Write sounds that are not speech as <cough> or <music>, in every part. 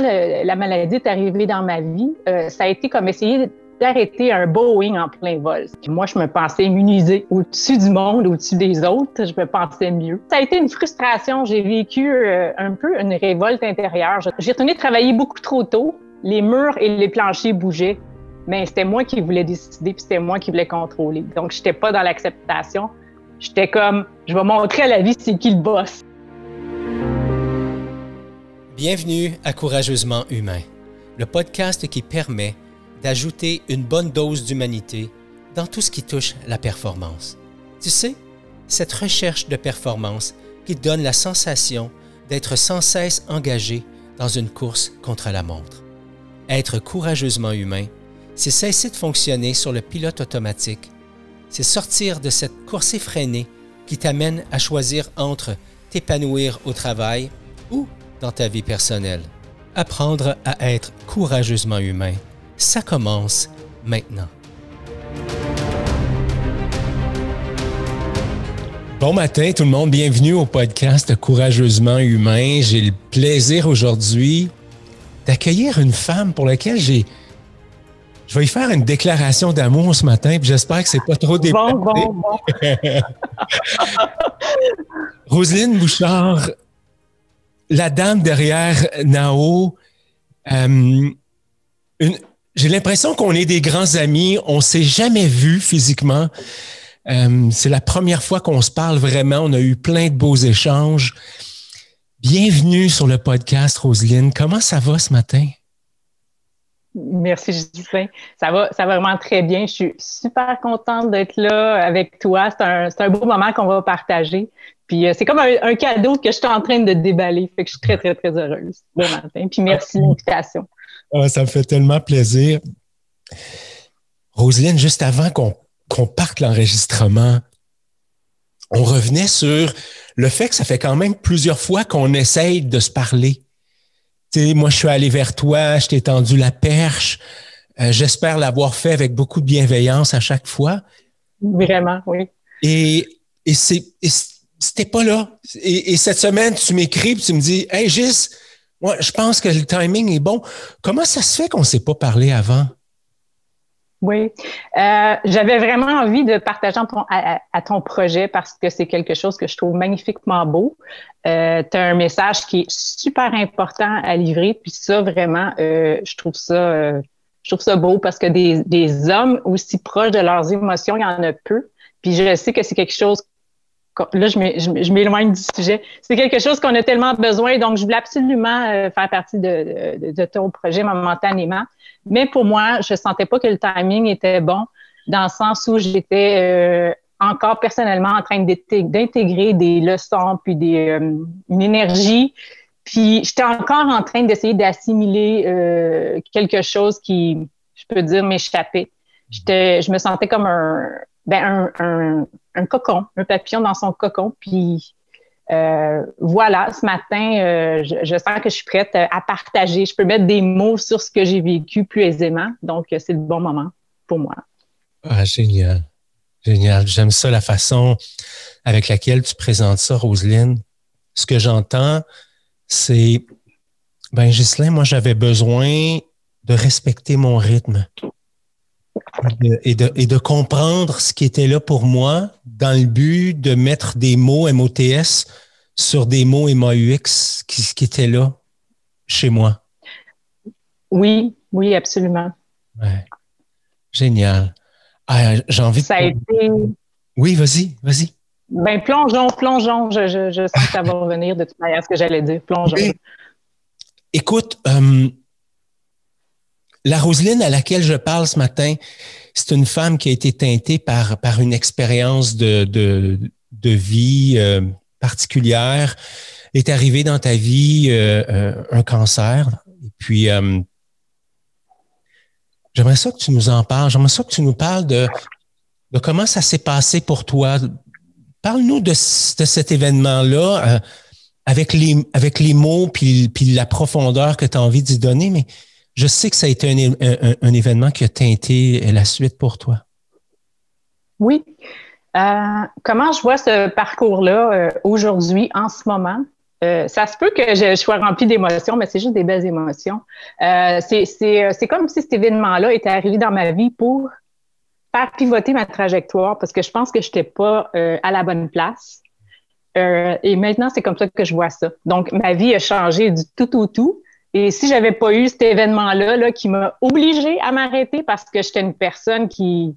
la maladie est arrivée dans ma vie, euh, ça a été comme essayer d'arrêter un Boeing en plein vol. Moi, je me pensais immunisée au-dessus du monde, au-dessus des autres. Je me pensais mieux. Ça a été une frustration. J'ai vécu euh, un peu une révolte intérieure. J'ai retourné travailler beaucoup trop tôt. Les murs et les planchers bougeaient. Mais c'était moi qui voulais décider, puis c'était moi qui voulais contrôler. Donc, j'étais pas dans l'acceptation. J'étais comme, je vais montrer à la vie c'est qui le boss. Bienvenue à Courageusement Humain, le podcast qui permet d'ajouter une bonne dose d'humanité dans tout ce qui touche la performance. Tu sais, cette recherche de performance qui donne la sensation d'être sans cesse engagé dans une course contre la montre. Être courageusement humain, c'est cesser de fonctionner sur le pilote automatique, c'est sortir de cette course effrénée qui t'amène à choisir entre t'épanouir au travail ou dans ta vie personnelle. Apprendre à être courageusement humain ça commence maintenant. Bon matin tout le monde, bienvenue au podcast Courageusement Humain. J'ai le plaisir aujourd'hui d'accueillir une femme pour laquelle j'ai... Je vais y faire une déclaration d'amour ce matin, puis j'espère que c'est pas trop déplacé. Bon, bon, bon. <laughs> Roselyne Bouchard, la dame derrière Nao, euh, j'ai l'impression qu'on est des grands amis. On s'est jamais vus physiquement. Euh, c'est la première fois qu'on se parle vraiment. On a eu plein de beaux échanges. Bienvenue sur le podcast, Roselyne. Comment ça va ce matin? Merci, Justin. Ça va, ça va vraiment très bien. Je suis super contente d'être là avec toi. C'est un, un, beau moment qu'on va partager. Puis euh, c'est comme un, cadeau que je suis en train de déballer. Fait que je suis très, très, très heureuse. Bon matin. Puis merci de l'invitation. Ah, ça me fait tellement plaisir. Roselyne, juste avant qu'on parte l'enregistrement, on revenait sur le fait que ça fait quand même plusieurs fois qu'on essaye de se parler. Sais, moi, je suis allé vers toi, je t'ai tendu la perche. Euh, j'espère l'avoir fait avec beaucoup de bienveillance à chaque fois. Vraiment, oui. Et, et c'était pas là. Et, cette semaine, tu m'écris et tu me dis Hey Gis, moi, je pense que le timing est bon. Comment ça se fait qu'on ne s'est pas parlé avant? Oui, euh, j'avais vraiment envie de partager à, ton projet parce que c'est quelque chose que je trouve magnifiquement beau. Euh, tu as un message qui est super important à livrer, puis ça, vraiment, euh, je trouve ça je trouve ça beau parce que des, des hommes aussi proches de leurs émotions, il y en a peu. Puis je sais que c'est quelque chose là, je m'éloigne du sujet. C'est quelque chose qu'on a tellement besoin, donc je voulais absolument euh, faire partie de, ton projet momentanément. Mais pour moi, je sentais pas que le timing était bon, dans le sens où j'étais euh, encore personnellement en train d'intégrer des leçons, puis des, euh, une énergie. Puis j'étais encore en train d'essayer d'assimiler quelque chose qui, je peux dire, m'échappait. Je me sentais comme un, ben, un, un, cocon, un papillon dans son cocon. Puis euh, voilà, ce matin, euh, je, sens que je suis prête à partager. Je peux mettre des mots sur ce que j'ai vécu plus aisément. Donc, c'est le bon moment pour moi. Ah, génial. Génial. J'aime ça, la façon avec laquelle tu présentes ça, Roselyne. Ce que j'entends, c'est, ben, Ghislain, moi, j'avais besoin de respecter mon rythme et de, et de comprendre ce qui était là pour moi dans le but de mettre des mots MOTS sur des mots MAUX qui, qui étaient là chez moi. Oui, oui, absolument. Génial. Ah, j'ai envie ça a été... Oui, vas-y, vas-y. Ben, plongeons, plongeons. Je, je, je sens que ça va revenir de toute manière, ce que j'allais dire. Plongeons. Écoute, euh, la Roselyne à laquelle je parle ce matin, c'est une femme qui a été teintée par, par une expérience de, de, vie euh, particulière. Est arrivé dans ta vie euh, euh, un cancer. Et puis, j'aimerais ça que tu nous en parles. J'aimerais ça que tu nous parles de, de comment ça s'est passé pour toi. Parle-nous de, de cet événement-là avec les, avec les mots puis, puis la profondeur que tu as envie d'y donner, mais je sais que ça a été un, événement qui a teinté la suite pour toi. Oui. Euh, comment je vois ce parcours-là euh, aujourd'hui, en ce moment? Euh, ça se peut que je, sois remplie d'émotions, mais c'est juste des belles émotions. C'est comme si cet événement-là était arrivé dans ma vie pour faire pivoter ma trajectoire parce que je pense que je n'étais pas à la bonne place. et maintenant, c'est comme ça que je vois ça. Donc, ma vie a changé du tout au tout. Et si j'avais pas eu cet événement-là là, qui m'a obligée à m'arrêter parce que j'étais une personne qui,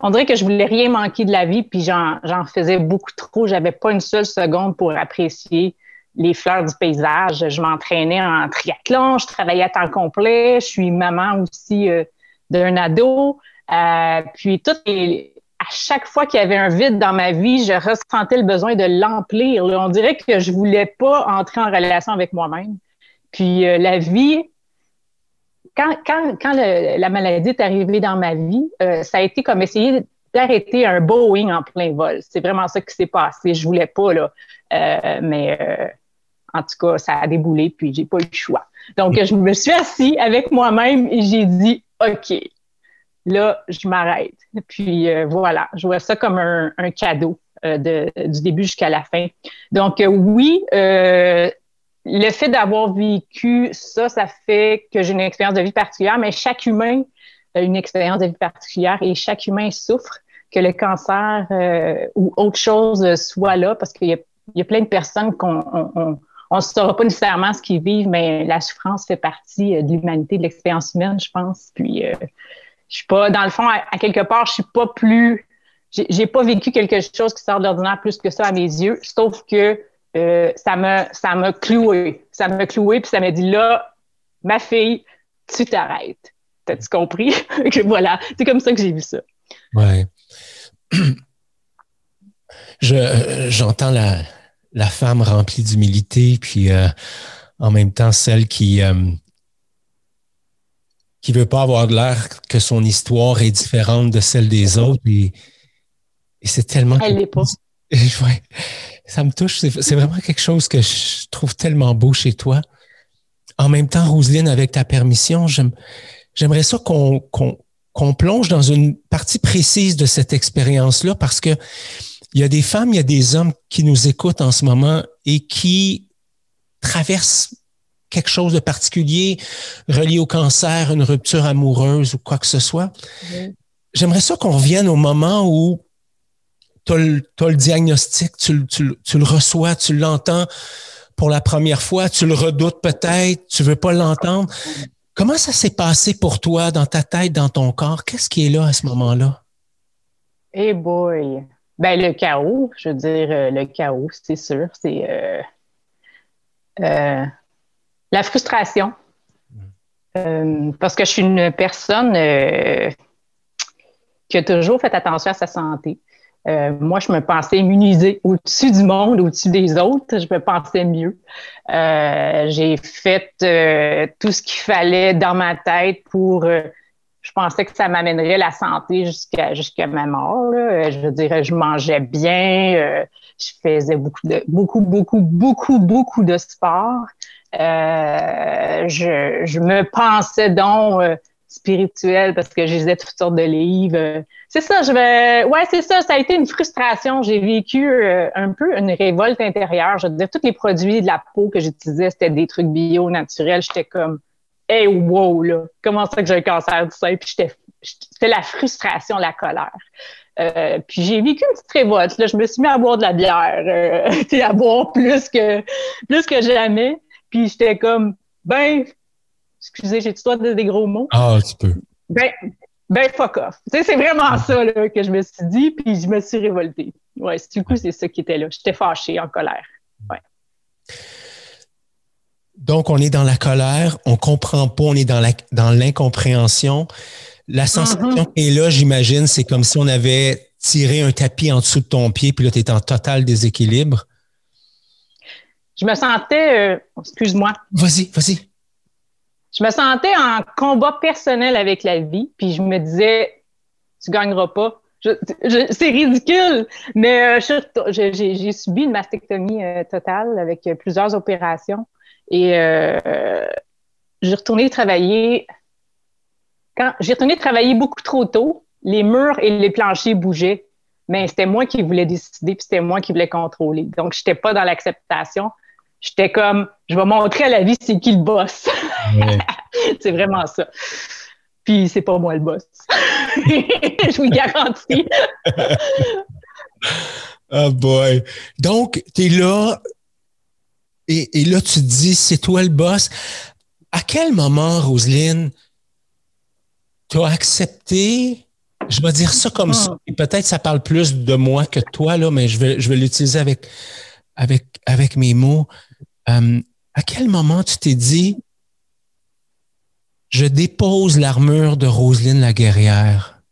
on dirait que je voulais rien manquer de la vie, puis j'en faisais beaucoup trop. J'avais pas une seule seconde pour apprécier les fleurs du paysage. Je m'entraînais en triathlon, je travaillais à temps complet, je suis maman aussi euh, d'un ado. Euh, puis tout à chaque fois qu'il y avait un vide dans ma vie, je ressentais le besoin de l'emplir. On dirait que je voulais pas entrer en relation avec moi-même. Puis euh, la vie, quand, la maladie est arrivée dans ma vie, euh, ça a été comme essayer d'arrêter un Boeing en plein vol. C'est vraiment ça qui s'est passé. Je voulais pas, là. Euh, mais en tout cas, ça a déboulé, puis j'ai pas eu le choix. Donc, je me suis assis avec moi-même et j'ai dit, OK, là, je m'arrête. Puis voilà, je vois ça comme un, cadeau de, du début jusqu'à la fin. Donc, oui, le fait d'avoir vécu ça, ça fait que j'ai une expérience de vie particulière, mais chaque humain a une expérience de vie particulière et chaque humain souffre que le cancer euh, ou autre chose soit là parce qu'il y, a, plein de personnes qu'on on, ne saura pas nécessairement ce qu'ils vivent, mais la souffrance fait partie euh, de l'humanité, de l'expérience humaine, je pense. Puis, euh, je suis pas, dans le fond, à, quelque part, je suis pas plus, j'ai pas vécu quelque chose qui sort de l'ordinaire plus que ça à mes yeux, sauf que euh, ça m'a ça m'a cloué. Ça m'a cloué, puis ça m'a dit là, ma fille, tu t'arrêtes. T'as-tu compris? <laughs> que voilà, c'est comme ça que j'ai vu ça. Ouais. Je, j'entends la, la femme remplie d'humilité, puis euh, en même temps celle qui euh, qui veut pas avoir de l'air que son histoire est différente de celle des autres. Et, et c'est tellement. Elle l'est pas. <laughs> Ouais ça me touche. C'est vraiment quelque chose que je trouve tellement beau chez toi. En même temps, Roselyne, avec ta permission, j'aimerais ça qu'on plonge dans une partie précise de cette expérience-là parce que il y a des femmes, il y a des hommes qui nous écoutent en ce moment et qui traversent quelque chose de particulier relié au cancer, une rupture amoureuse ou quoi que ce soit. J'aimerais ça qu'on revienne au moment où tu as, le diagnostic, tu, le reçois, tu l'entends pour la première fois, tu le redoutes peut-être, tu veux pas l'entendre. Comment ça s'est passé pour toi dans ta tête, dans ton corps? Qu'est-ce qui est là à ce moment-là? Eh boy! Ben, le chaos, je veux dire, euh, le chaos, c'est sûr. C'est euh, euh, la frustration. parce que je suis une personne qui a toujours fait attention à sa santé. Euh, moi, je me pensais immunisée au-dessus du monde, au-dessus des autres. Je me pensais mieux. Euh, j'ai fait euh, tout ce qu'il fallait dans ma tête pour. je pensais que ça m'amènerait la santé jusqu'à jusqu'à ma mort. Je veux dire, je mangeais bien, je faisais beaucoup de beaucoup beaucoup beaucoup beaucoup de sport. je, je me pensais donc spirituel parce que je lisais toutes sortes de livres. C'est ça, je vais. Ouais, c'est ça. Ça a été une frustration. J'ai vécu euh, un peu une révolte intérieure. Je veux dire, tous les produits de la peau que j'utilisais, c'était des trucs bio, naturels. J'étais comme, hey, wow, là, comment ça que j'ai un cancer du sein? Puis c'était la frustration, la colère. Euh, puis j'ai vécu une petite révolte. Là, je me suis mis à boire de la bière, euh, <laughs> à boire plus que plus que jamais. Puis j'étais comme, ben, excusez, j'ai toi des gros mots? Ah, tu peux. Ben, ben fuck off. Tu sais, c'est vraiment ça là, que je me suis dit, puis je me suis révoltée. Ouais, du coup, c'est ça qui était là. J'étais fâchée, en colère. Ouais. Donc, on est dans la colère, on comprend pas, on est dans la dans l'incompréhension. La sensation mm-hmm. qui est là, j'imagine, c'est comme si on avait tiré un tapis en dessous de ton pied, puis là, tu es en total déséquilibre. Je me sentais, euh, excuse-moi. Vas-y, vas-y je me sentais en combat personnel avec la vie, puis je me disais, tu gagneras pas. c'est ridicule, mais euh, j'ai subi une mastectomie euh, totale avec plusieurs opérations et euh, j'ai retourné travailler. Quand j'ai retourné travailler beaucoup trop tôt, les murs et les planchers bougeaient, mais c'était moi qui voulais décider, puis c'était moi qui voulais contrôler. Donc, je n'étais pas dans l'acceptation. J'étais comme, je vais montrer à la vie c'est qui le boss. <laughs> c'est vraiment ça. Puis c'est pas moi le boss. <laughs> je vous le garantis. oh <laughs> boy. Donc, tu es là et, et, là, tu te dis, c'est toi le boss. À quel moment, Roselyne, tu as accepté, je vais dire ça comme ça, et peut-être ça parle plus de moi que de toi, là, mais je vais, je vais l'utiliser avec, avec, mes mots. Euh, à quel moment tu t'es dit, je dépose l'armure de Roselyne la guerrière?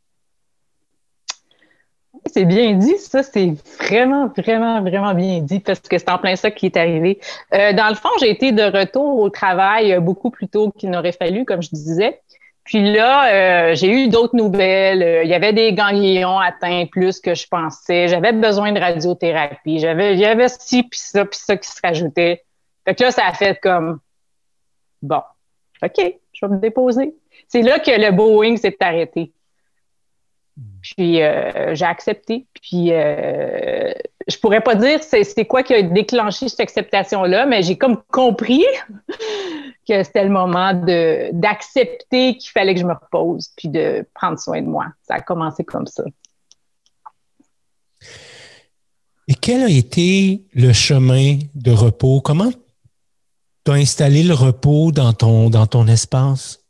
C'est bien dit, ça, c'est vraiment, vraiment, vraiment bien dit parce que c'est en plein ça qui est arrivé. Euh, dans le fond, j'ai été de retour au travail beaucoup plus tôt qu'il n'aurait fallu, comme je disais. Puis là, euh, j'ai eu d'autres nouvelles. Il y avait des ganglions atteints plus que je pensais. J'avais besoin de radiothérapie. J'avais, j'avais ci, puis ça, puis ça qui se rajoutait. Fait que là, ça a fait comme bon, OK, je vais me déposer. C'est là que le Boeing s'est arrêté. Puis euh, j'ai accepté. Puis euh, je pourrais pas dire c'est quoi qui a déclenché cette acceptation-là, mais j'ai comme compris <laughs> que c'était le moment d'accepter qu'il fallait que je me repose puis de prendre soin de moi. Ça a commencé comme ça. Et quel a été le chemin de repos? Comment tu as installé le repos dans ton, dans ton espace?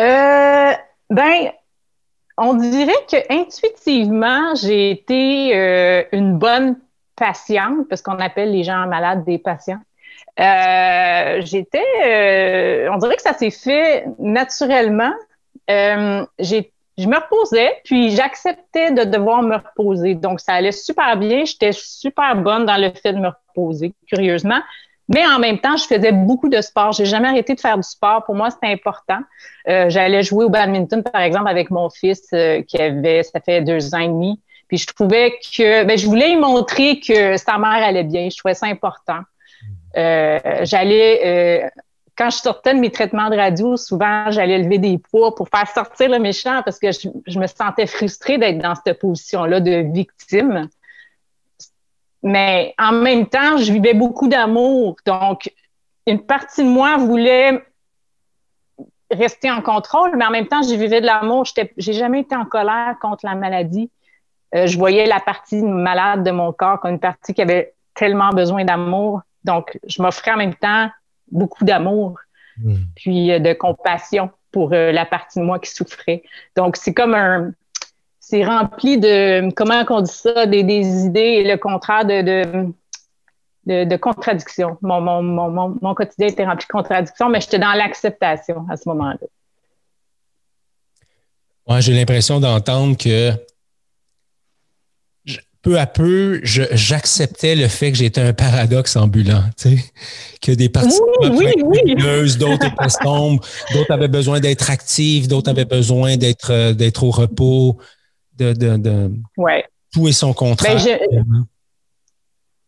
Euh, ben, on dirait que intuitivement, j'ai été euh, une bonne patiente, parce qu'on appelle les gens malades des patients. Euh, j'étais, euh, on dirait que ça s'est fait naturellement. je me reposais, puis j'acceptais de devoir me reposer. Donc, ça allait super bien. J'étais super bonne dans le fait de me reposer, curieusement. Mais en même temps, je faisais beaucoup de sport. J'ai jamais arrêté de faire du sport. Pour moi, c'était important. Euh, j'allais jouer au badminton, par exemple, avec mon fils euh, qui avait, ça fait deux ans et demi. Puis je trouvais que, ben, je voulais lui montrer que sa mère allait bien. Je trouvais ça important. Euh, j'allais quand je sortais de mes traitements de radio, souvent, j'allais lever des poids pour faire sortir le méchant parce que je, me sentais frustrée d'être dans cette position-là de victime. Mais en même temps, je vivais beaucoup d'amour. Donc, une partie de moi voulait rester en contrôle, mais en même temps, je vivais de l'amour. Je n'ai jamais été en colère contre la maladie. Euh, je voyais la partie malade de mon corps comme une partie qui avait tellement besoin d'amour. Donc, je m'offrais en même temps beaucoup d'amour, hmm. puis euh, de compassion pour euh, la partie de moi qui souffrait. Donc, c'est comme un. C'est rempli de. Comment on dit ça? Des, idées et le contraire de. de, de, contradictions. Mon, mon, mon, mon, quotidien était rempli de contradictions, mais j'étais dans l'acceptation à ce moment-là. Ouais, j'ai l'impression d'entendre que peu à peu, j'acceptais le fait que j'étais un paradoxe ambulant, tu sais, que des parties oui, oui, d'autres étaient sombres, d'autres avaient besoin d'être actives, d'autres avaient besoin d'être euh, d'être au repos, de, de, de ouais. tout et son contraire. Ben,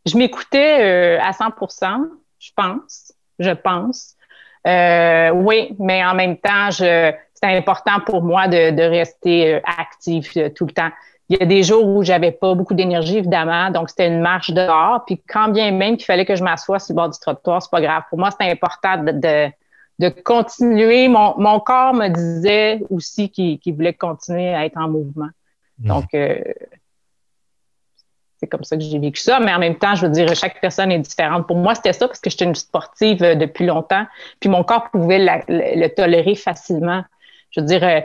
je, m'écoutais euh, à 100% je pense, je pense. Euh, oui, mais en même temps, je, c'est important pour moi de, de rester actif tout le temps. Il y a des jours où j'avais pas beaucoup d'énergie, évidemment, donc c'était une marche dehors. Puis quand bien même qu'il fallait que je m'assoie sur le bord du trottoir, c'est pas grave. Pour moi, c'était important de, de, continuer. Mon, mon, corps me disait aussi qu'il voulait continuer à être en mouvement. Donc, euh, c'est comme ça que j'ai vécu ça. Mais en même temps, je veux dire, chaque personne est différente. Pour moi, c'était ça parce que j'étais une sportive euh, depuis longtemps. Puis mon corps pouvait le tolérer facilement. Je veux dire, euh,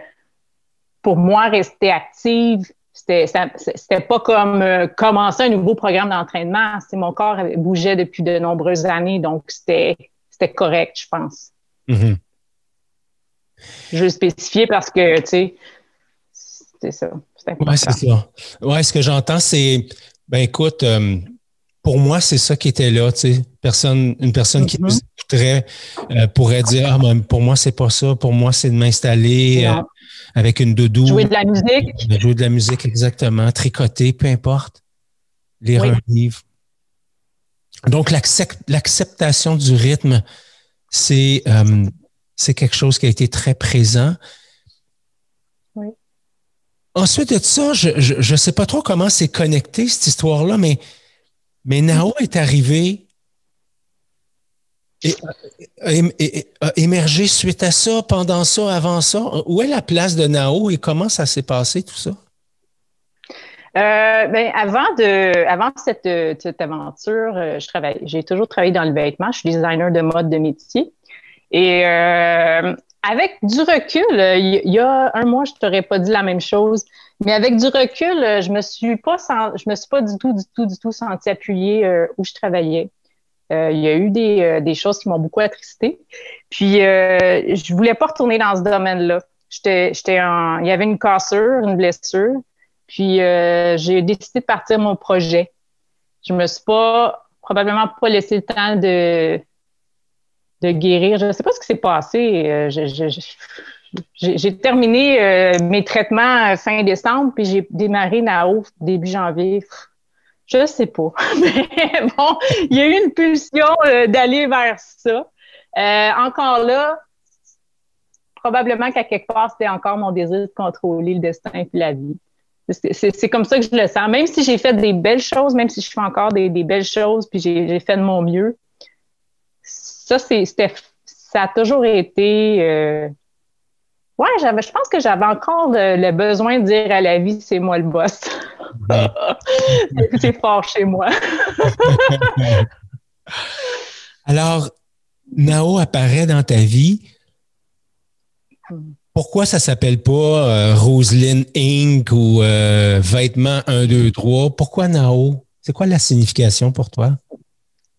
pour moi, rester active, c'était pas comme euh, commencer un nouveau programme d'entraînement. Mon corps bougeait depuis de nombreuses années, donc c'était correct, je pense. Mm-hmm. Je veux spécifier parce que, tu sais, c'est ça. Oui, c'est ça. Oui, ce que j'entends, c'est, ben écoute, euh, pour moi, c'est ça qui était là, tu sais. Personne, une personne qui nous mm-hmm. écouterait euh, pourrait dire, ah, ben, pour moi, c'est pas ça. Pour moi, c'est de m'installer avec une doudou. Jouer de la musique. Jouer de la musique, exactement. Tricoter, peu importe. Lire un livre. Donc, l'acceptation du rythme, c'est euh, c'est quelque chose qui a été très présent. Ensuite de ça, je ne sais pas trop comment c'est connecté, cette histoire-là, mais Mais Nao est arrivé et, a émergé suite à ça, pendant ça, avant ça. Où est la place de Nao et comment ça s'est passé tout ça? Euh, ben, avant de, avant cette, cette aventure, euh, je travaille, j'ai toujours travaillé dans le vêtement. Je suis designer de mode de métier. Et euh, avec du recul, il y, a un mois, je t'aurais pas dit la même chose, mais avec du recul, je me suis pas, je me suis pas du tout, du tout, du tout senti appuyée où je travaillais. il y a eu des, des choses qui m'ont beaucoup attristé. Puis, je voulais pas retourner dans ce domaine-là. J'étais, j'étais en, il y avait une cassure, une blessure. Puis euh, j'ai décidé de partir mon projet. Je me suis pas probablement pas laissé le temps de de guérir. Je ne sais pas ce qui s'est passé. Euh, j'ai terminé euh, mes traitements fin décembre, puis j'ai démarré Nao début janvier. Je ne sais pas. <laughs> Mais bon, il y a eu une pulsion d'aller vers ça. encore là, probablement qu'à quelque part, c'était encore mon désir de contrôler le destin et la vie. C'est comme ça que je le sens. Même si j'ai fait des belles choses, même si je fais encore des, belles choses, puis j'ai fait de mon mieux, ça, c'était, ça a toujours été. Euh, ouais, j'avais, je pense que j'avais encore le, besoin de dire à la vie, c'est moi le boss. <laughs> c'est fort chez moi. <laughs> Alors, Nao apparaît dans ta vie. Pourquoi ça s'appelle pas euh, Inc. ou euh, Vêtements 1, 2, 3? Pourquoi Nao? C'est quoi la signification pour toi?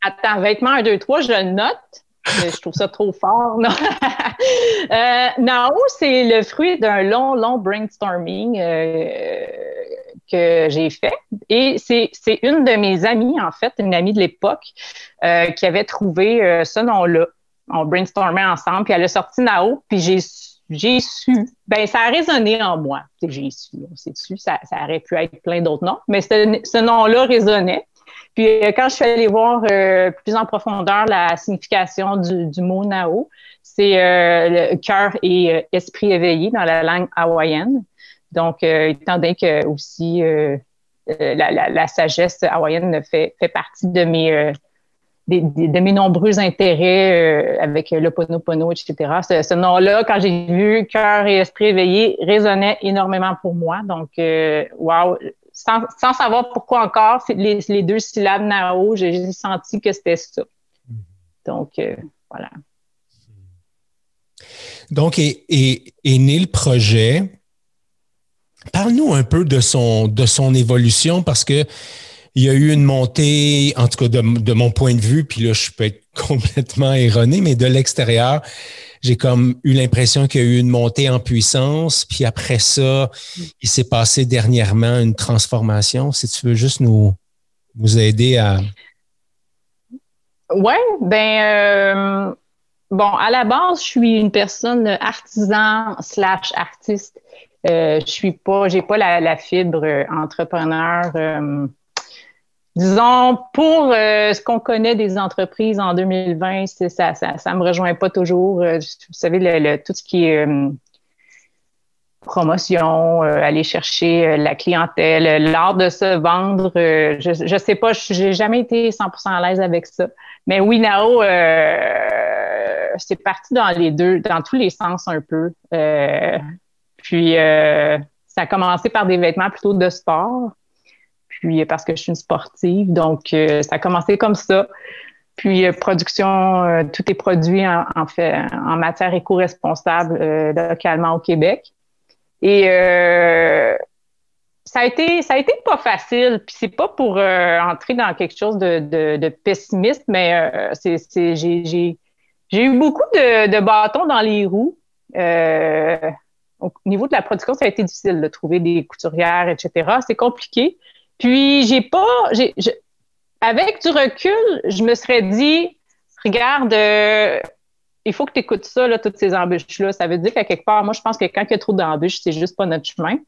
Attends, Vêtements 1, 2, 3, je le note. Je trouve ça trop fort. <laughs> euh, Nao, c'est le fruit d'un long, long brainstorming euh, que j'ai fait. Et c'est une de mes amies, en fait, une amie de l'époque, qui avait trouvé ce nom-là. On brainstormait ensemble, puis elle a sorti Nao, puis j'ai su, ben ça a résonné en moi. J'ai su, on s'est su, ça, aurait pu être plein d'autres noms, mais ce, nom-là résonnait. Puis euh, quand je suis allée voir euh, plus en profondeur la signification du, mot Nao, c'est euh, cœur et esprit éveillé dans la langue hawaïenne. Donc, étant donné que aussi la, sagesse hawaïenne fait, fait partie de mes de mes nombreux intérêts euh, avec le Ponopono, etc. Ce, nom-là, quand j'ai vu Cœur et Esprit éveillé, résonnait énormément pour moi. Donc, euh, wow! Sans, savoir pourquoi encore, les, les deux syllabes Nao, j'ai senti que c'était ça. Donc, euh, voilà. Donc, est, né le projet. Parle-nous un peu de son, de son évolution parce que il y a eu une montée, en tout cas de, mon point de vue, puis là, je peux être <laughs> complètement erroné, mais de l'extérieur, j'ai comme eu l'impression qu'il y a eu une montée en puissance, puis après ça, il s'est passé dernièrement une transformation. Si tu veux juste nous, nous aider à. Oui, ben euh, bon, à la base, je suis une personne artisan slash artiste. Euh, je suis pas, j'ai pas la, fibre entrepreneur. Euh, Disons, pour euh, ce qu'on connaît des entreprises en 2020, ça, ça, ça me rejoint pas toujours. Euh, vous savez, le, tout ce qui est euh, promotion, aller chercher la clientèle, l'art de se vendre. je, je sais pas, j'ai jamais été 100% à l'aise avec ça. Mais oui, Nao, c'est parti dans les deux, dans tous les sens un peu. puis, ça a commencé par des vêtements plutôt de sport puis parce que je suis une sportive. Donc, euh, ça a commencé comme ça. Puis, euh, production, euh, tout est produit en, fait en matière éco-responsable localement au Québec. Et ça a été, ça a été pas facile. Puis c'est pas pour entrer dans quelque chose de, pessimiste, mais j'ai, eu beaucoup de, bâtons dans les roues. au niveau de la production, ça a été difficile de trouver des couturières, etc. C'est compliqué. Puis, j'ai pas. avec du recul, je me serais dit, regarde, euh, il faut que tu écoutes ça, là, toutes ces embûches-là. Ça veut dire qu'à quelque part, moi, je pense que quand il y a trop d'embûches, c'est juste pas notre chemin.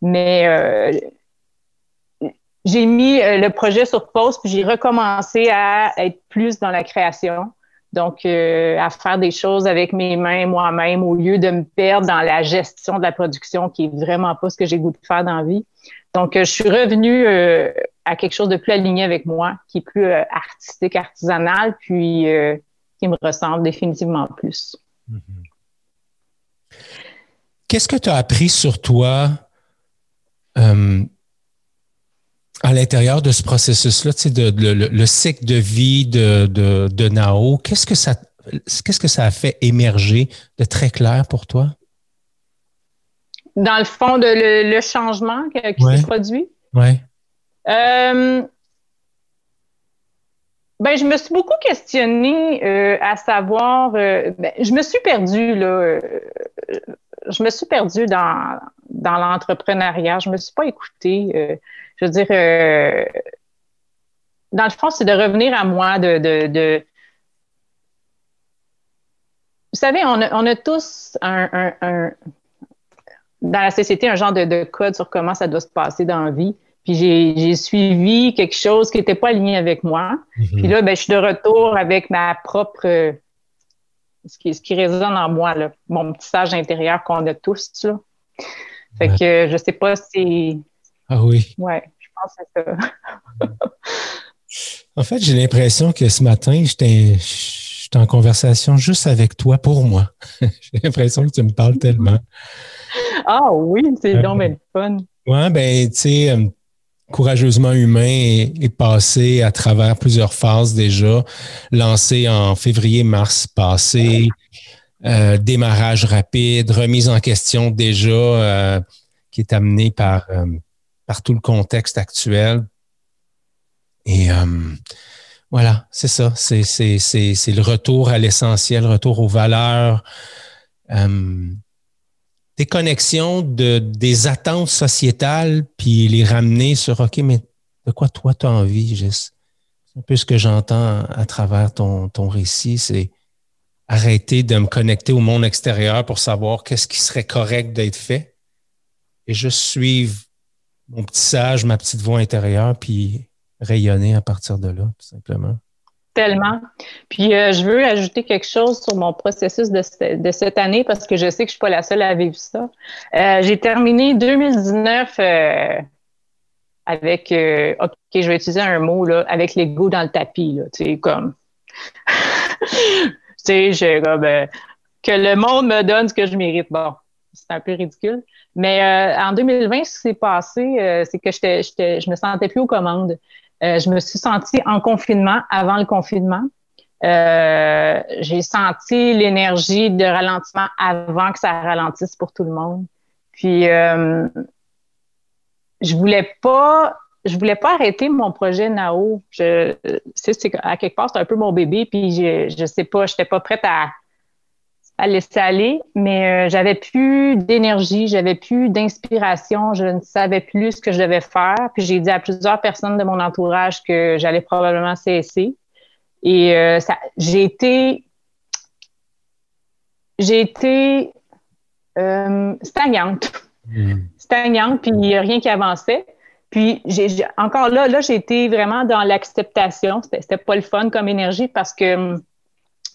Mais euh, j'ai mis euh, le projet sur pause, puis j'ai recommencé à être plus dans la création. Donc, à faire des choses avec mes mains moi-même au lieu de me perdre dans la gestion de la production, qui est vraiment pas ce que j'ai goût de faire dans la vie. Donc, je suis revenue euh, à quelque chose de plus aligné avec moi, qui est plus euh, artistique, artisanal, puis euh, qui me ressemble définitivement plus. Mm-hmm. Qu'est-ce que tu as appris sur toi euh, à l'intérieur de ce processus-là, tu sais, de, le, cycle de vie de, de, Nao? Qu'est-ce que ça qu'est-ce que ça a fait émerger de très clair pour toi? Dans le fond, de le, changement qui s'est produit? Oui. Euh, ben, je me suis beaucoup questionnée euh, à savoir, euh, ben, je me suis perdue là, je me suis perdue dans, dans l'entrepreneuriat. Je me suis pas écoutée. je veux dire, dans le fond, c'est de revenir à moi, de, de, vous savez, on a, on a tous un, un, dans la société un genre de, de, code sur comment ça doit se passer dans la vie. Puis j'ai suivi quelque chose qui n'était pas aligné avec moi. Mhm. Puis là, ben, je suis de retour avec ma propre ce qui, ce qui résonne en moi, là, mon petit sage intérieur qu'on a tous. Là. Fait que je sais pas si. Ah oui. Ouais, je pense que c'est ça. <laughs> en fait, j'ai l'impression que ce matin, j'étais en conversation juste avec toi pour moi. <laughs> j'ai l'impression que tu me parles tellement. Ah oui, c'est donc le fun. Oui, ben, tu sais, euh, courageusement humain est, passé à travers plusieurs phases déjà, lancé en février-mars passé, euh, démarrage rapide, remise en question déjà euh, qui est amené par, euh, par tout le contexte actuel. Et voilà, c'est ça, c'est le retour à l'essentiel, retour aux valeurs des attentes sociétales, puis les ramener sur OK, mais de quoi toi tu as envie, Jess? C'est un peu ce que j'entends à travers ton, ton récit, c'est arrêter de me connecter au monde extérieur pour savoir qu'est-ce qui serait correct d'être fait et juste suivre mon petit sage, ma petite voix intérieure, puis rayonner à partir de là, tout simplement. Tellement. Puis euh, je veux ajouter quelque chose sur mon processus de, cette année parce que je sais que je suis pas la seule à vivre ça. Euh, j'ai terminé 2019 euh, avec OK, je vais utiliser un mot là, avec l'ego dans le tapis là, tu sais comme <laughs> tu sais, je comme que le monde me donne ce que je mérite. Bon, c'est un peu ridicule. Mais en 2020, ce qui s'est passé, c'est que j'étais, je me sentais plus aux commandes. Euh, je me suis sentie en confinement avant le confinement. Euh, j'ai senti l'énergie de ralentissement avant que ça ralentisse pour tout le monde. Puis euh, je voulais pas, je voulais pas arrêter mon projet Nao. Je, c'est à quelque part c'est un peu mon bébé. Puis je, je sais pas, j'étais pas prête à à laisser aller, mais euh, j'avais plus d'énergie, j'avais plus d'inspiration, je ne savais plus ce que je devais faire. Puis j'ai dit à plusieurs personnes de mon entourage que j'allais probablement cesser. Et euh, ça, j'ai été, j'ai été euh, stagnante, mmh. stagnante, puis il n'y a rien qui avançait. Puis j'ai, encore là, là, j'ai été vraiment dans l'acceptation. C'était, c'était pas le fun comme énergie parce que hum,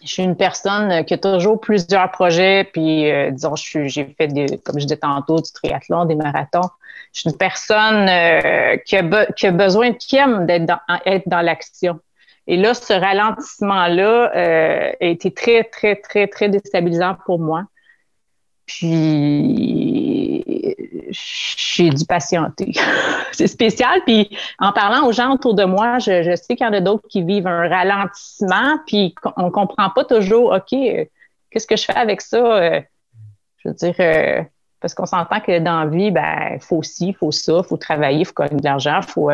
je suis une personne qui a toujours plusieurs projets, puis euh, disons, j'ai fait, des, comme je disais tantôt, du triathlon, des marathons. Je suis une personne euh, qui, a besoin, qui aime d'être dans, être dans l'action. Et là, ce ralentissement-là euh, a été très, très, très, très déstabilisant pour moi. Puis, j'ai dû patienter. <laughs> c'est spécial. Puis, en parlant aux gens autour de moi, je, sais qu'il y en a d'autres qui vivent un ralentissement, puis on comprend pas toujours, OK, euh, qu'est-ce que je fais avec ça? Euh, je veux dire, euh, parce qu'on s'entend que dans la vie, ben, faut ci, il faut ça, il faut travailler, il faut gagner de l'argent, faut.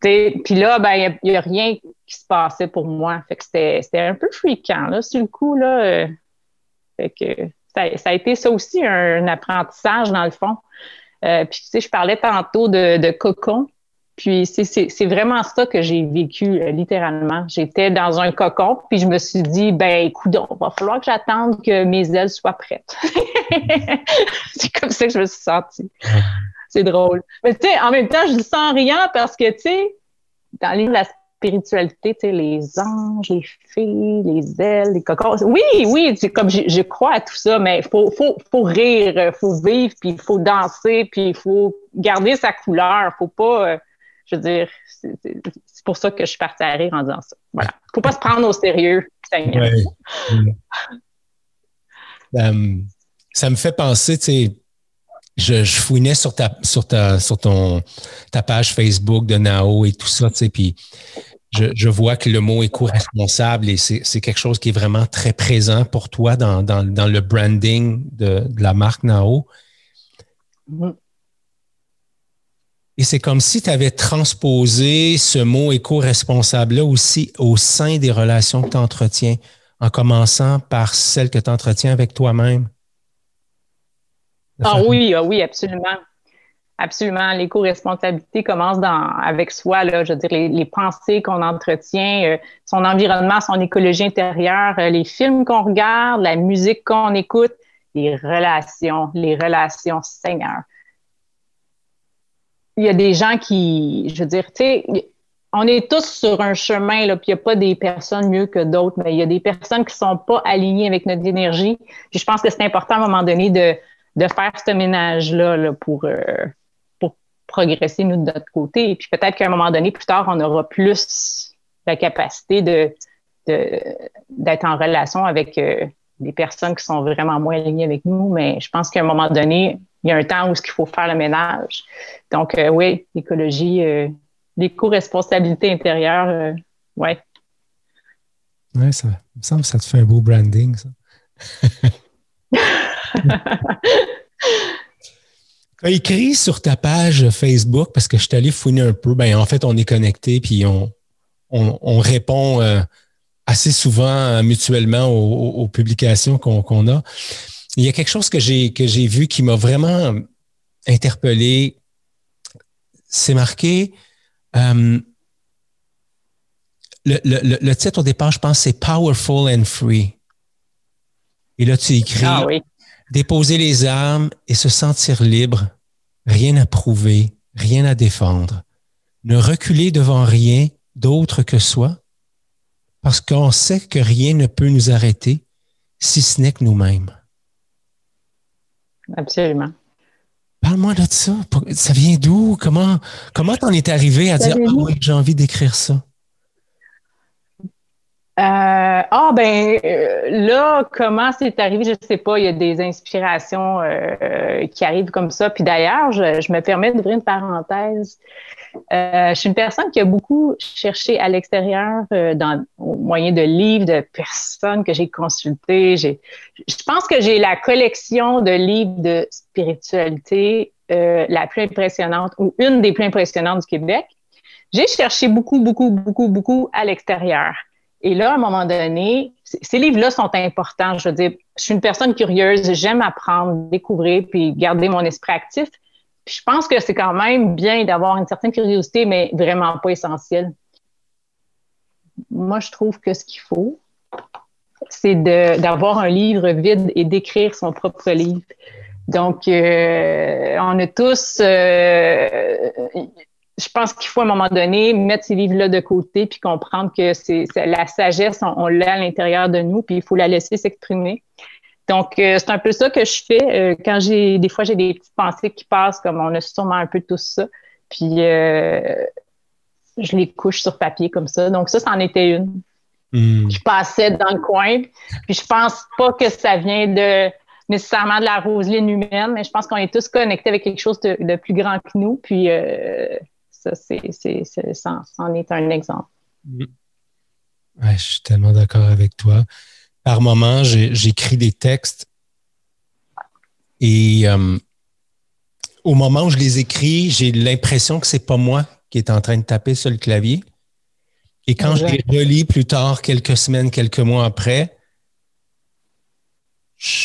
puis là, ben, il n'y a, rien qui se passait pour moi. Fait que c'était un peu fréquent, là, sur le coup, là. fait que ça, a été ça aussi un, apprentissage dans le fond. Euh, puis tu sais, je parlais tantôt de, cocon. Puis c'est vraiment ça que j'ai vécu euh, littéralement. J'étais dans un cocon, puis je me suis dit, ben écoute, il va falloir que j'attende que mes ailes soient prêtes. <laughs> c'est comme ça que je me suis sentie. C'est drôle. Mais tu sais, en même temps, je le sens rien parce que, tu sais, dans les spiritualité, tu sais, les anges, les filles, les ailes, les cocons. Oui, oui, c'est comme je, crois à tout ça, mais il faut, faut, faut rire, faut vivre, puis il faut danser, puis il faut garder sa couleur. Faut pas. Euh, Je veux dire, c'est pour ça que je suis partie à rire en disant ça. Voilà. Faut pas se prendre au sérieux, <laughs> euh, ça me fait penser, tu sais, je, fouinais sur ta, sur ta, sur ton, ta page Facebook de Nao et tout ça, tu sais, puis je, vois que le mot éco-responsable et c'est quelque chose qui est vraiment très présent pour toi dans, le branding de, la marque Nao. Mm-hmm. Et c'est comme si tu avais transposé ce mot éco-responsable-là aussi au sein des relations que tu entretiens, en commençant par celles que tu entretiens avec toi-même. Ah oui, ah oui, absolument. Absolument. L'éco-responsabilité commence dans, avec soi, là, je veux dire, les, pensées qu'on entretient, euh, son environnement, son écologie intérieure, euh, les films qu'on regarde, la musique qu'on écoute, les relations, les relations, Seigneur. Il y a des gens qui, je veux dire, tu sais, on est tous sur un chemin, là, puis il n'y a pas des personnes mieux que d'autres, mais il y a des personnes qui ne sont pas alignées avec notre énergie. Je pense que c'est important à un moment donné de, de faire ce ménage-là là, pour, euh, progresser, nous, de notre côté. Et puis peut-être qu'à un moment donné, plus tard, on aura plus la capacité de, d'être en relation avec euh, des personnes qui sont vraiment moins alignées avec nous. Mais je pense qu'à un moment donné, il y a un temps où il faut faire le ménage. Donc, euh, oui, l'écologie, euh, l'éco-responsabilité intérieure, oui. Oui, ça me semble que ça te fait un beau branding, ça. <laughs> <laughs> as écrit sur ta page Facebook, parce que je suis allé fouiner un peu, ben en fait, on est connecté, puis on, on, répond euh, assez souvent euh, mutuellement aux, publications qu'on a. Il y a quelque chose que j'ai que j'ai vu qui m'a vraiment interpellé. C'est marqué. Euh, le, le, le, titre au départ, je pense, c'est Powerful and Free. Et là, tu écris. Ah oui. Déposer les armes et se sentir libre, rien à prouver, rien à défendre. Ne reculer devant rien d'autre que soi, parce qu'on sait que rien ne peut nous arrêter si ce n'est que nous-mêmes. Absolument. Parle-moi de ça. Ça vient d'où? Comment comment t'en es arrivé à dire Ah oui, j'ai envie d'écrire ça? Euh, ah ben euh, là, comment c'est arrivé, je sais pas. Il y a des inspirations euh, qui arrivent comme ça. Puis d'ailleurs, je, me permets d'ouvrir une parenthèse. je suis une personne qui a beaucoup cherché à l'extérieur, dans au moyen de livres, de personnes que j'ai consultées. je pense que j'ai la collection de livres de spiritualité la plus impressionnante ou une des plus impressionnantes du Québec. J'ai cherché beaucoup, beaucoup, beaucoup, beaucoup à l'extérieur. Et là, à un moment donné, ces livres-là sont importants. Je veux dire, je suis une personne curieuse, j'aime apprendre, découvrir, puis garder mon esprit actif. Puis je pense que c'est quand même bien d'avoir une certaine curiosité, mais vraiment pas essentiel. Moi, je trouve que ce qu'il faut, c'est d'avoir un livre vide et d'écrire son propre livre. Donc, euh, on a tous, euh, je pense qu'il faut à un moment donné mettre ces livres-là de côté puis comprendre que c'est la sagesse, on, l'a à l'intérieur de nous, puis il faut la laisser s'exprimer. Donc, euh, c'est un peu ça que je fais euh, quand j'ai des fois j'ai des petites pensées qui passent, comme on a sûrement un peu tout ça. Puis euh, je les couche sur papier comme ça. Donc, ça, c'en était une. Hmm. Je passais dans le coin. Puis je pense pas que ça vient de nécessairement de la roseline humaine, mais je pense qu'on est tous connectés avec quelque chose de, plus grand que nous. Puis ça, c'est, ça, en est un exemple. Mm. je suis tellement d'accord avec toi. Par moments, j'écris des textes et euh, au moment où je les écris, j'ai l'impression que c'est pas moi qui est en train de taper sur le clavier. Et quand je les relis plus tard, quelques semaines, quelques mois après, je,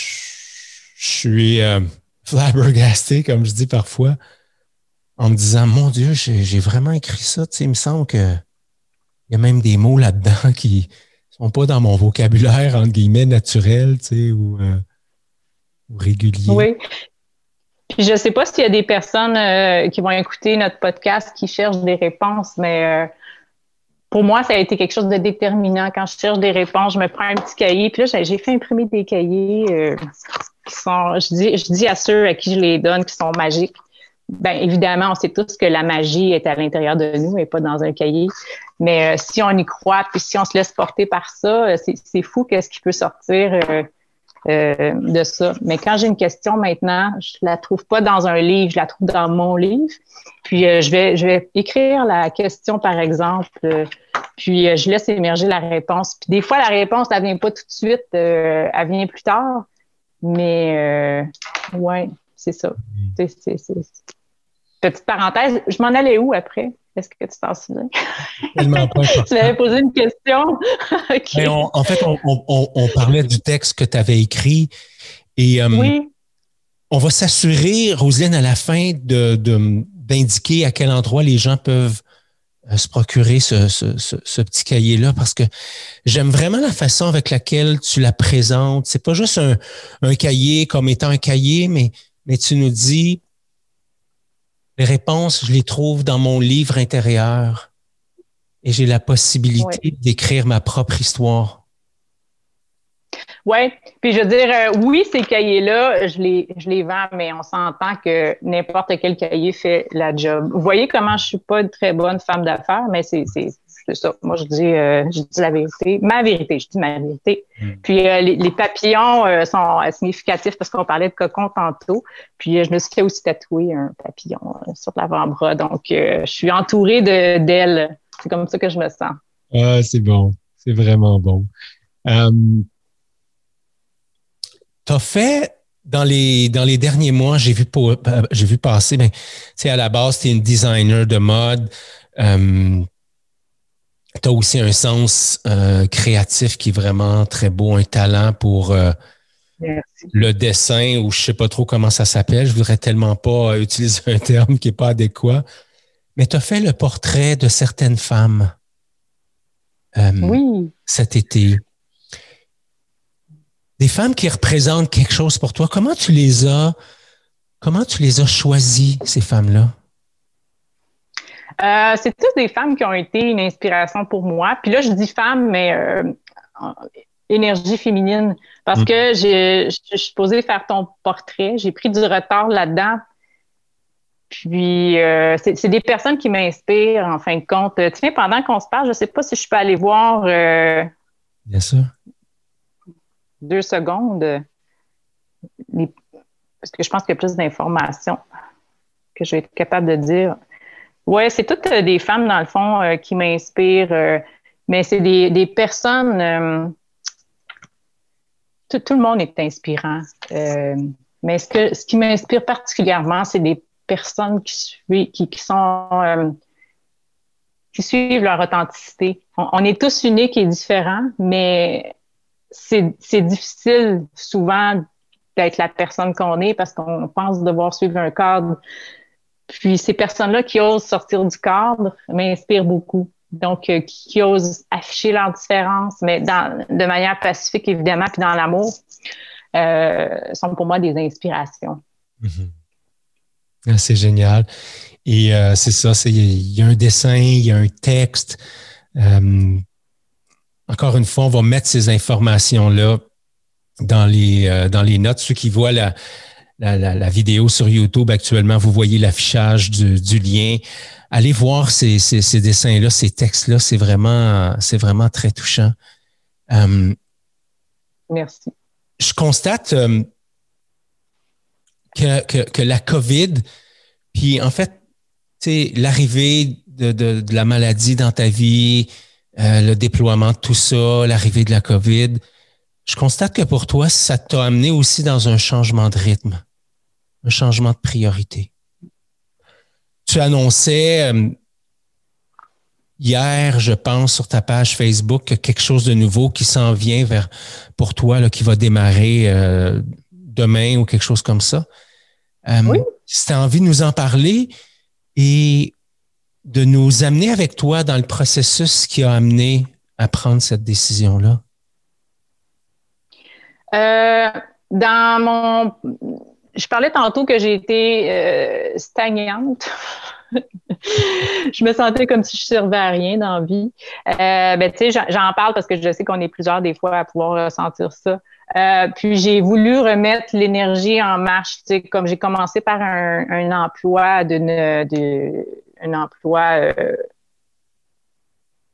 suis euh, <laughs> flabbergasté, comme je dis parfois, en me disant, mon Dieu, j'ai vraiment écrit ça. Tu sais, il me semble qu'il y a même des mots là-dedans qui sont pas dans mon vocabulaire, entre guillemets, naturel, tu sais, ou, euh, régulier. Oui. Puis je sais pas s'il y a des personnes euh, qui vont écouter notre podcast qui cherchent des réponses, mais euh, pour moi, ça a été quelque chose de déterminant. Quand je cherche des réponses, je me prends un petit cahier. Puis là, j'ai fait imprimer des cahiers qui sont, je dis, je dis à ceux à qui je les donne, qui sont magiques ben évidemment, on sait tous que la magie est à l'intérieur de nous et pas dans un cahier. Mais si on y croit, puis si on se laisse porter par ça, c'est fou qu'est-ce qui peut sortir euh, de ça. Mais quand j'ai une question maintenant, je la trouve pas dans un livre, je la trouve dans mon livre. Puis euh, je vais je vais écrire la question par exemple, euh, puis je laisse émerger la réponse. Puis des fois la réponse elle vient pas tout de suite, elle vient plus tard. Mais ouais, c'est ça. Petite parenthèse, je m'en allais où après? Est-ce que tu t'en souviens? <laughs> Tu m'avais posé une question. <laughs> en fait, on, parlait du texte que tu avais écrit et euh, oui. on va s'assurer, Roselyne, à la fin, d'indiquer de, à quel endroit les gens peuvent euh, se procurer ce, petit cahier-là parce que j'aime vraiment la façon avec laquelle tu la présentes. C'est pas juste un, un, cahier comme étant un cahier, mais, mais tu nous dis les réponses, je les trouve dans mon livre intérieur et j'ai la possibilité d'écrire ma propre histoire. Oui, puis je veux dire, euh, oui, ces cahiers-là, je les, je les vends, mais on s'entend que n'importe quel cahier fait la job. Vous voyez comment je suis pas une très bonne femme d'affaires, mais c'est c'est ça. Moi, je dis, euh, je dis la vérité. Ma vérité, je dis ma vérité. Hmm. Puis euh, les, papillons euh, sont significatifs parce qu'on parlait de cocon tantôt. Puis je me suis fait aussi tatouer un papillon sur l'avant-bras. Donc, je suis entourée d'ailes. C'est comme ça que je me sens. Ah, c'est bon. C'est vraiment bon. tu as fait dans les, dans les derniers mois, j'ai vu, j'ai vu passer, ben, à la base, tu es une designer de mode tu as aussi un sens euh, créatif qui est vraiment très beau, un talent pour euh, le dessin ou je sais pas trop comment ça s'appelle. Je voudrais tellement pas utiliser <laughs> un terme qui est pas adéquat. Mais tu as fait le portrait de certaines femmes euh, cet été. Des femmes qui représentent quelque chose pour toi. Comment tu les as, comment tu les as choisies, ces femmes-là? Euh, c'est toutes des femmes qui ont été une inspiration pour moi. Puis là, je dis femmes, mais euh, énergie féminine. Parce mm. que je suis supposée faire ton portrait. J'ai pris du retard là-dedans. Puis, euh, c'est des personnes qui m'inspirent, en fin de compte. Tiens, pendant qu'on se parle, je ne sais pas si je peux aller voir. Bien sûr. Deux secondes. parce que je pense qu'il y a plus d'informations que je vais être capable de dire. Oui, c'est toutes euh, des femmes, dans le fond, euh, qui m'inspirent. Euh, mais c'est des, personnes. Tout, le monde est inspirant. mais ce, que, ce qui m'inspire particulièrement, c'est des personnes qui, qui, qui sont. qui suivent leur authenticité. On, est tous uniques et différents, mais c'est difficile souvent d'être la personne qu'on est parce qu'on pense devoir suivre un cadre puis ces personnes-là qui osent sortir du cadre m'inspirent beaucoup. Donc, euh, qui, osent afficher leur différence, mais dans, de manière pacifique, évidemment, puis dans l'amour, euh, sont pour moi des inspirations. Mm-hmm. Ah, c'est génial. Et euh, c'est ça, il y, a un dessin, il y a un texte. encore une fois, on va mettre ces informations-là dans les, dans les notes. Ceux qui voient la, la, vidéo sur YouTube actuellement, vous voyez l'affichage du, lien. Allez voir ces, dessins-là, ces textes-là, c'est vraiment, c'est vraiment très touchant. Euh, Merci. Je constate euh, que, la COVID, puis en fait, l'arrivée de, la maladie dans ta vie, euh, le déploiement de tout ça, l'arrivée de la COVID, je constate que pour toi, ça t'a amené aussi dans un changement de rythme un changement de priorité. Tu annonçais euh, hier, je pense, sur ta page Facebook, quelque chose de nouveau qui s'en vient vers pour toi, là, qui va démarrer euh, demain ou quelque chose comme ça. Euh, oui. Si tu as envie de nous en parler et de nous amener avec toi dans le processus qui a amené à prendre cette décision-là? dans mon je parlais tantôt que j'ai été euh, stagnante. <laughs> je me sentais comme si je servais à rien dans la vie. Euh, ben, tu sais, j'en parle parce que je sais qu'on est plusieurs des fois à pouvoir ressentir ça. Euh, puis j'ai voulu remettre l'énergie en marche. Tu sais, comme j'ai commencé par un, un emploi d'une de, un emploi euh,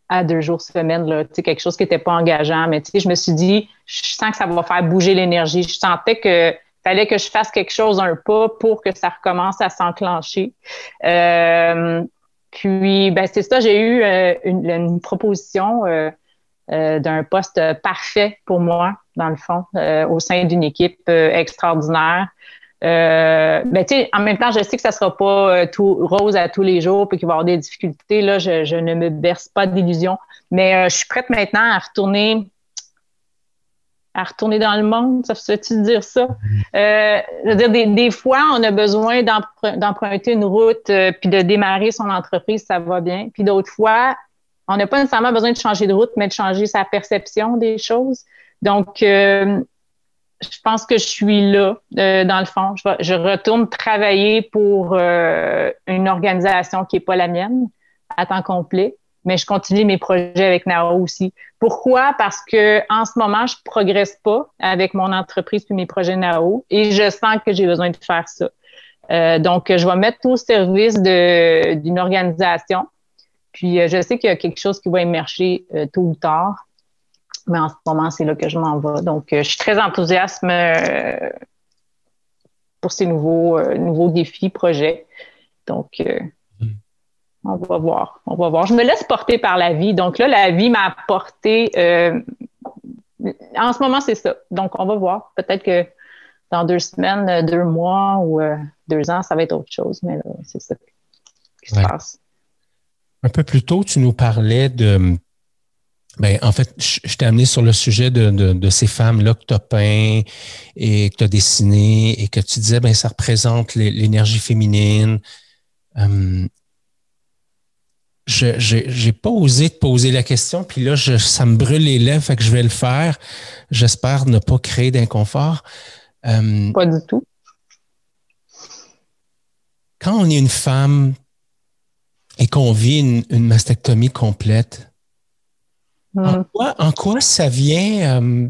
à deux jours semaine, là, tu sais, quelque chose qui n'était pas engageant. Mais tu sais, je me suis dit, je sens que ça va faire bouger l'énergie. Je sentais que fallait que je fasse quelque chose, un pas, pour que ça recommence à s'enclencher. Euh, puis, ben, c'est ça, j'ai eu euh, une, une, proposition euh, euh, d'un poste parfait pour moi, dans le fond, au sein d'une équipe extraordinaire. Euh, ben, en même temps, je sais que ça sera pas tout rose à tous les jours, puis qu'il va y avoir des difficultés. Là, je, je ne me berce pas d'illusions. Mais je suis prête maintenant à retourner à retourner dans le monde, ça veut-tu dire ça? Euh, je veux dire, des, des, fois, on a besoin d'emprunter une route euh, puis de démarrer son entreprise, ça va bien. Puis d'autres fois, on n'a pas nécessairement besoin de changer de route, mais de changer sa perception des choses. Donc, euh, je pense que je suis là, euh, dans le fond. Je, je, retourne travailler pour euh, une organisation qui n'est pas la mienne à temps complet mais je continue mes projets avec Nao aussi. Pourquoi? Parce que en ce moment, je progresse pas avec mon entreprise puis mes projets Nao et je sens que j'ai besoin de faire ça. Euh, donc, je vais mettre tout au service d'une organisation. Puis, euh, je sais qu'il y a quelque chose qui va émerger euh, tôt ou tard, mais en ce moment, c'est là que je m'en vais. Donc, je suis très enthousiaste pour ces nouveaux, nouveaux défis, projets. Donc, on va voir. On va voir. Je me laisse porter par la vie. Donc là, la vie m'a apporté. Euh, en ce moment, c'est ça. Donc, on va voir. Peut-être que dans deux semaines, deux mois ou euh, deux ans, ça va être autre chose. Mais c'est ça qui se passe. Un peu plus tôt, tu nous parlais de. Ben, en fait, je, t'ai amené sur le sujet de, ces femmes-là que tu as peint et que tu as dessiné et que tu disais, ben, ça représente l'énergie féminine. Euh, je n'ai pas osé te poser la question, puis là, je, ça me brûle les lèvres, fait que je vais le faire. J'espère ne pas créer d'inconfort. Euh, pas du tout. Quand on est une femme et qu'on vit une, mastectomie complète, en, hmm. quoi, ça vient... Euh,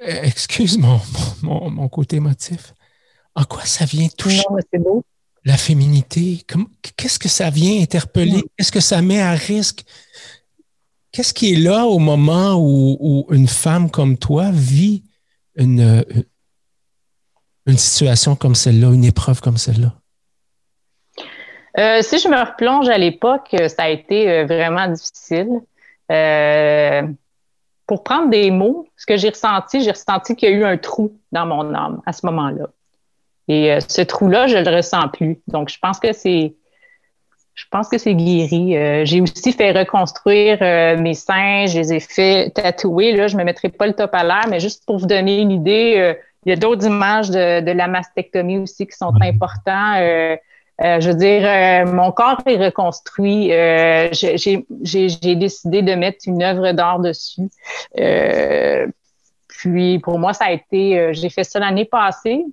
<laughs> excuse mon, mon, mon, côté émotif. En quoi ça vient toucher? Non, c'est beau la féminité? Qu'est-ce que ça vient interpeller? Qu'est-ce que ça met à risque? Qu'est-ce qui est là au moment où, une femme comme toi vit une, une situation comme celle-là, une épreuve comme celle-là? Euh, si je me replonge à l'époque, ça a été euh, vraiment difficile. Euh, pour prendre des mots, ce que j'ai ressenti, j'ai ressenti qu'il y a eu un trou dans mon âme à ce moment-là. Et euh, ce trou-là, je le ressens plus. Donc, je pense que c'est je pense que c'est guéri. Euh, j'ai aussi fait reconstruire euh, mes seins, je les ai fait tatouer. Là, je me mettrai pas le top à l'air, mais juste pour vous donner une idée, il y a d'autres images de, la mastectomie aussi qui sont importantes. je veux dire, mon corps est reconstruit. j'ai décidé de mettre une œuvre d'art dessus. puis pour moi, ça a été, j'ai fait ça l'année passée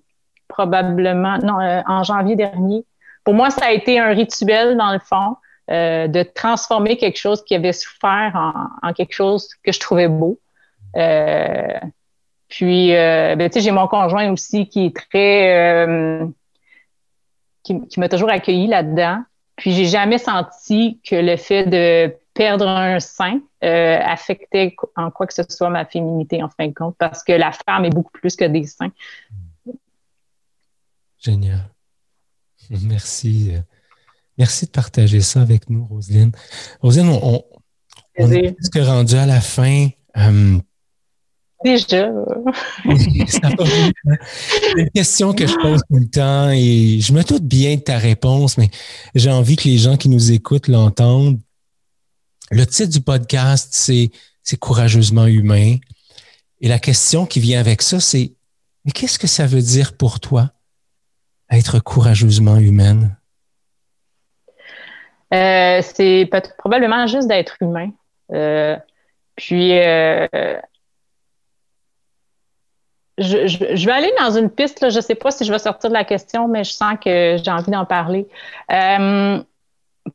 probablement, non, euh, en janvier dernier. Pour moi, ça a été un rituel, dans le fond, euh, de transformer quelque chose qui avait souffert en, quelque chose que je trouvais beau. Euh, puis, ben, tu sais, j'ai mon conjoint aussi qui est très, qui, qui m'a toujours accueilli là-dedans. Puis, j'ai jamais senti que le fait de perdre un sein affectait en quoi que ce soit ma féminité, en fin de compte, parce que la femme est beaucoup plus que des seins. Génial. Merci. Merci de partager ça avec nous, Roselyne. Roselyne, on, est presque rendu à la fin. Euh, Déjà. C'est une question que je pose tout le temps et je me doute bien de ta réponse, mais j'ai envie que les gens qui nous écoutent l'entendent. Le titre du podcast, c'est Courageusement humain. Et la question qui vient avec ça, c'est Mais qu'est-ce que ça veut dire pour toi? Être courageusement humaine? Euh, c'est probablement juste d'être humain. Euh, puis, euh, je, vais aller dans une piste, je ne sais pas si je vais sortir de la question, mais je sens que j'ai envie d'en parler.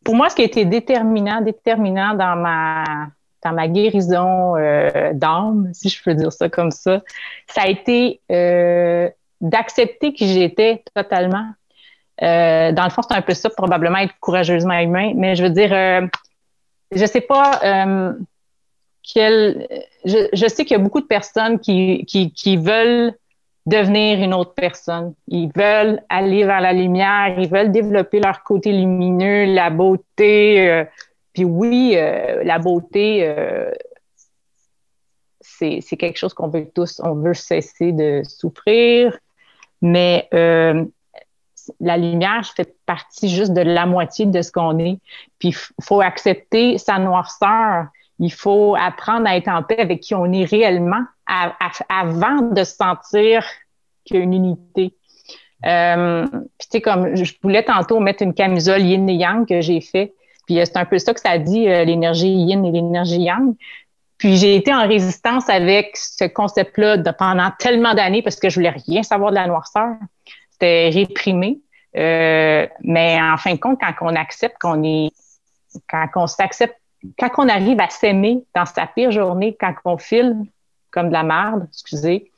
pour moi, ce qui a été déterminant, déterminant dans ma, dans ma guérison d'âme, si je peux dire ça comme ça, ça a été d'accepter qui j'étais totalement. Euh, dans le fond, c'est un peu ça, probablement être courageusement humain, mais je veux dire, je sais pas quel. Je, sais qu'il y a beaucoup de personnes qui, qui, qui veulent devenir une autre personne. Ils veulent aller vers la lumière, ils veulent développer leur côté lumineux, la beauté. Euh, puis oui, euh, la beauté, euh, c'est quelque chose qu'on veut tous, on veut cesser de souffrir, mais la lumière fait partie juste de la moitié de ce qu'on est. Puis il faut accepter sa noirceur. Il faut apprendre à être en paix avec qui on est réellement avant de se sentir qu'il y a une unité. Euh, puis tu sais, comme je voulais tantôt mettre une camisole yin et yang que j'ai fait. Puis euh, c'est un peu ça que ça dit, euh, l'énergie yin et l'énergie yang. Puis j'ai été en résistance avec ce concept-là pendant tellement d'années parce que je voulais rien savoir de la noirceur. C'était réprimé. mais en fin de compte, quand on accepte qu'on est, quand on s'accepte, quand on arrive à s'aimer dans sa pire journée, quand on file comme de la merde, excusez,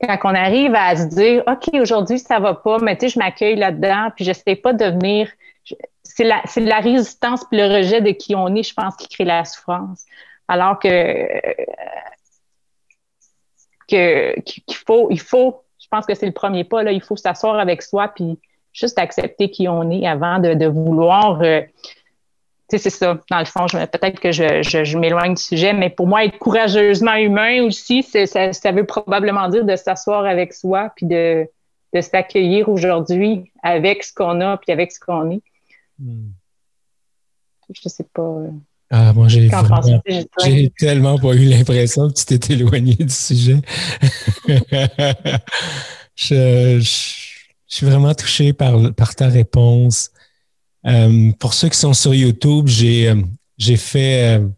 quand on arrive à se dire, OK, aujourd'hui, ça va pas, mais tu sais, je m'accueille là-dedans, puis j'essaie pas de devenir. C'est la, la résistance puis le rejet de qui on est, je pense, qui crée la souffrance. Alors que, que qu'il faut, il faut, je pense que c'est le premier pas, là, il faut s'asseoir avec soi puis juste accepter qui on est avant de, de vouloir euh, c'est ça. Dans le fond, peut-être que je, je, m'éloigne du sujet, mais pour moi, être courageusement humain aussi, ça, ça, veut probablement dire de s'asseoir avec soi puis de, de s'accueillir aujourd'hui avec ce qu'on a puis avec ce qu'on est. Hmm. Je sais pas. Ah, moi, j'ai j'ai tellement pas eu l'impression que tu t'es éloigné du sujet. <laughs> je, suis vraiment touché par, par ta réponse. Euh, pour ceux qui sont sur YouTube, j'ai euh, j'ai fait. Euh,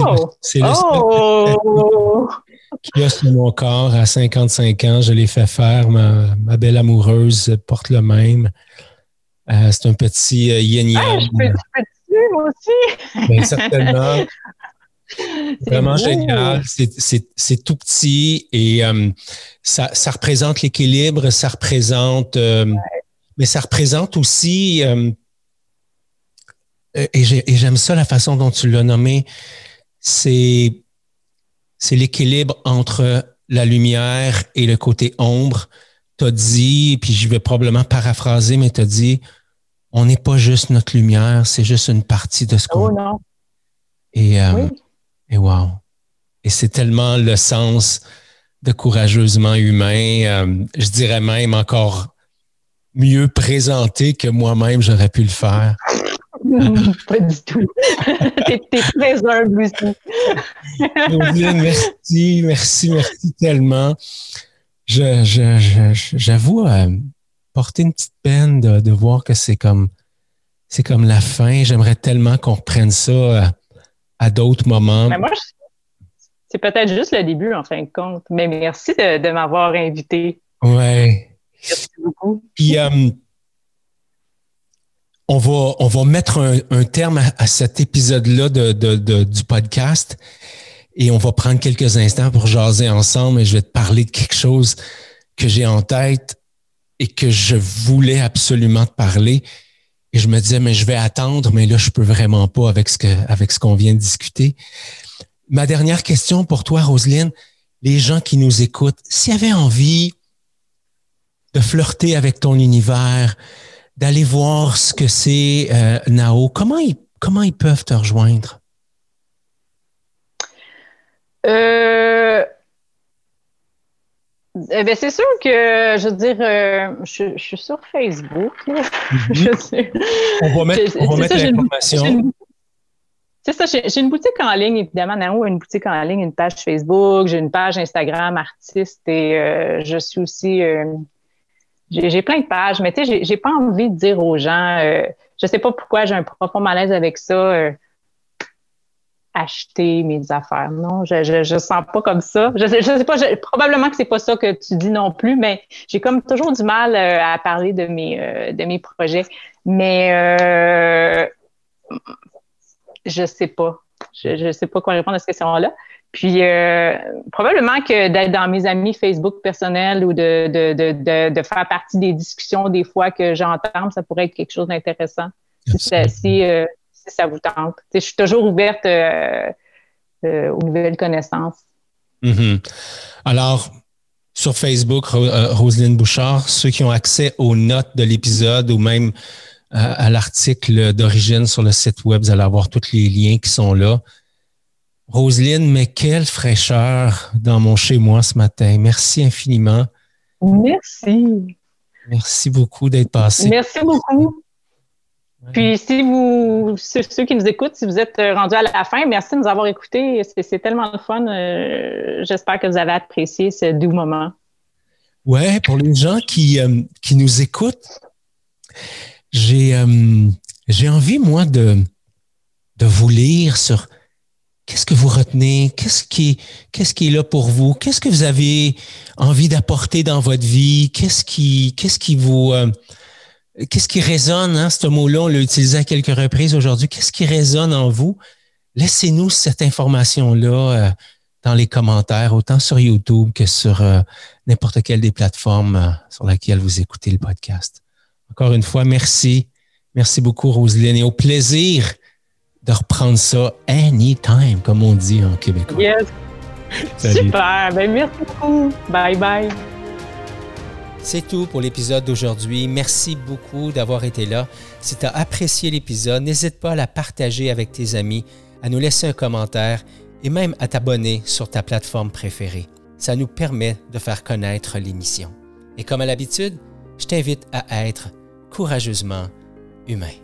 oh! C'est le oh! <laughs> qui a sur mon corps à 55 ans. Je l'ai fait faire. Ma, ma, belle amoureuse porte le même. c'est un petit yin yang. je peux, moi aussi. Bien, certainement. <laughs> Vraiment génial. C'est tout petit et ça, ça, représente l'équilibre, ça représente, mais ça représente aussi euh, et j'aime ça la façon dont tu l'as nommé, c'est c'est l'équilibre entre la lumière et le côté ombre. Tu as dit, puis je vais probablement paraphraser, mais tu as dit, on n'est pas juste notre lumière, c'est juste une partie de ce qu'on Oh non. Et, euh, et wow. Et c'est tellement le sens de courageusement humain, euh, je dirais même encore mieux présenté que moi-même j'aurais pu le faire. <laughs> pas du tout. <laughs> T'es très humble aussi. <laughs> merci, merci, merci tellement. Je, j'avoue euh, porter une petite peine de, voir que c'est comme c'est comme la fin. J'aimerais tellement qu'on reprenne ça euh, à, d'autres moments. Ben, moi, c'est peut-être juste le début en fin de compte. Mais merci de, m'avoir invité. Ouais. Merci beaucoup. Puis, euh, on va, on va mettre un, terme à, cet épisode-là de, du podcast et on va prendre quelques instants pour jaser ensemble et je vais te parler de quelque chose que j'ai en tête et que je voulais absolument te parler. Et je me disais, mais je vais attendre, mais là, je peux vraiment pas avec ce ce qu'on vient de discuter. Ma dernière question pour toi, Roselyne, les gens qui nous écoutent, s'ils avaient envie de flirter avec ton univers, d'aller voir ce que c'est euh, Nao. Comment ils, comment ils peuvent te rejoindre? Euh, eh ben, c'est sûr que, je veux dire, euh, je, suis sur Facebook. Mhm. <laughs> On va mettre, on va mettre l'information. C'est ça, j'ai une boutique en ligne, évidemment. Nao a une boutique en ligne, une page Facebook, j'ai une page Instagram artiste et je suis aussi j'ai plein de pages, mais tu sais, j'ai pas envie de dire aux gens, euh, je sais pas pourquoi j'ai un profond malaise avec ça, euh, acheter mes affaires. Non, je, je, je sens pas comme ça. Je, je sais pas, probablement que c'est pas ça que tu dis non plus, mais j'ai comme toujours du mal euh, à parler de mes, de mes projets. Mais je sais pas. je ne sais pas quoi répondre à cette question-là. Puis euh, probablement que d'être dans mes amis Facebook personnels ou de, de, de, faire partie des discussions des fois que j'entends, ça pourrait être quelque chose d'intéressant si, euh, si, ça vous tente. je suis toujours ouverte euh, aux nouvelles connaissances. Mm-hmm. Alors, sur Facebook, Roselyne Bouchard, ceux qui ont accès aux notes de l'épisode ou même à l'article d'origine sur le site web, vous allez avoir tous les liens qui sont là. Roselyne, mais quelle fraîcheur dans mon chez-moi ce matin. Merci infiniment. Merci. Merci beaucoup d'être passé. Merci beaucoup. Puis si vous, ceux, qui nous écoutent, si vous êtes rendus à la fin, merci de nous avoir écoutés. C'est tellement le fun. Euh, j'espère que vous avez apprécié ce doux moment. Ouais, pour les gens qui, euh, qui nous écoutent, j'ai euh, j'ai envie, moi, de, de vous lire sur Qu'est-ce que vous retenez? Qu'est-ce qui, qu'est-ce qui est là pour vous? Qu'est-ce que vous avez envie d'apporter dans votre vie? Qu'est-ce qui, qu'est-ce qui vous, euh, qu'est-ce qui résonne, hein, ce mot-là, on l'a utilisé à quelques reprises aujourd'hui. Qu'est-ce qui résonne en vous? Laissez-nous cette information-là euh, dans les commentaires, autant sur YouTube que sur euh, n'importe quelle des plateformes sur laquelle vous écoutez le podcast. Encore une fois, merci. Merci beaucoup, Roselyne, et au plaisir de reprendre ça anytime, comme on dit en québécois. Yes. Super. Ben, merci beaucoup. Bye bye. C'est tout pour l'épisode d'aujourd'hui. Merci beaucoup d'avoir été là. Si tu as apprécié l'épisode, n'hésite pas à la partager avec tes amis, à nous laisser un commentaire et même à t'abonner sur ta plateforme préférée. Ça nous permet de faire connaître l'émission. Et comme à l'habitude, je t'invite à être courageusement humain.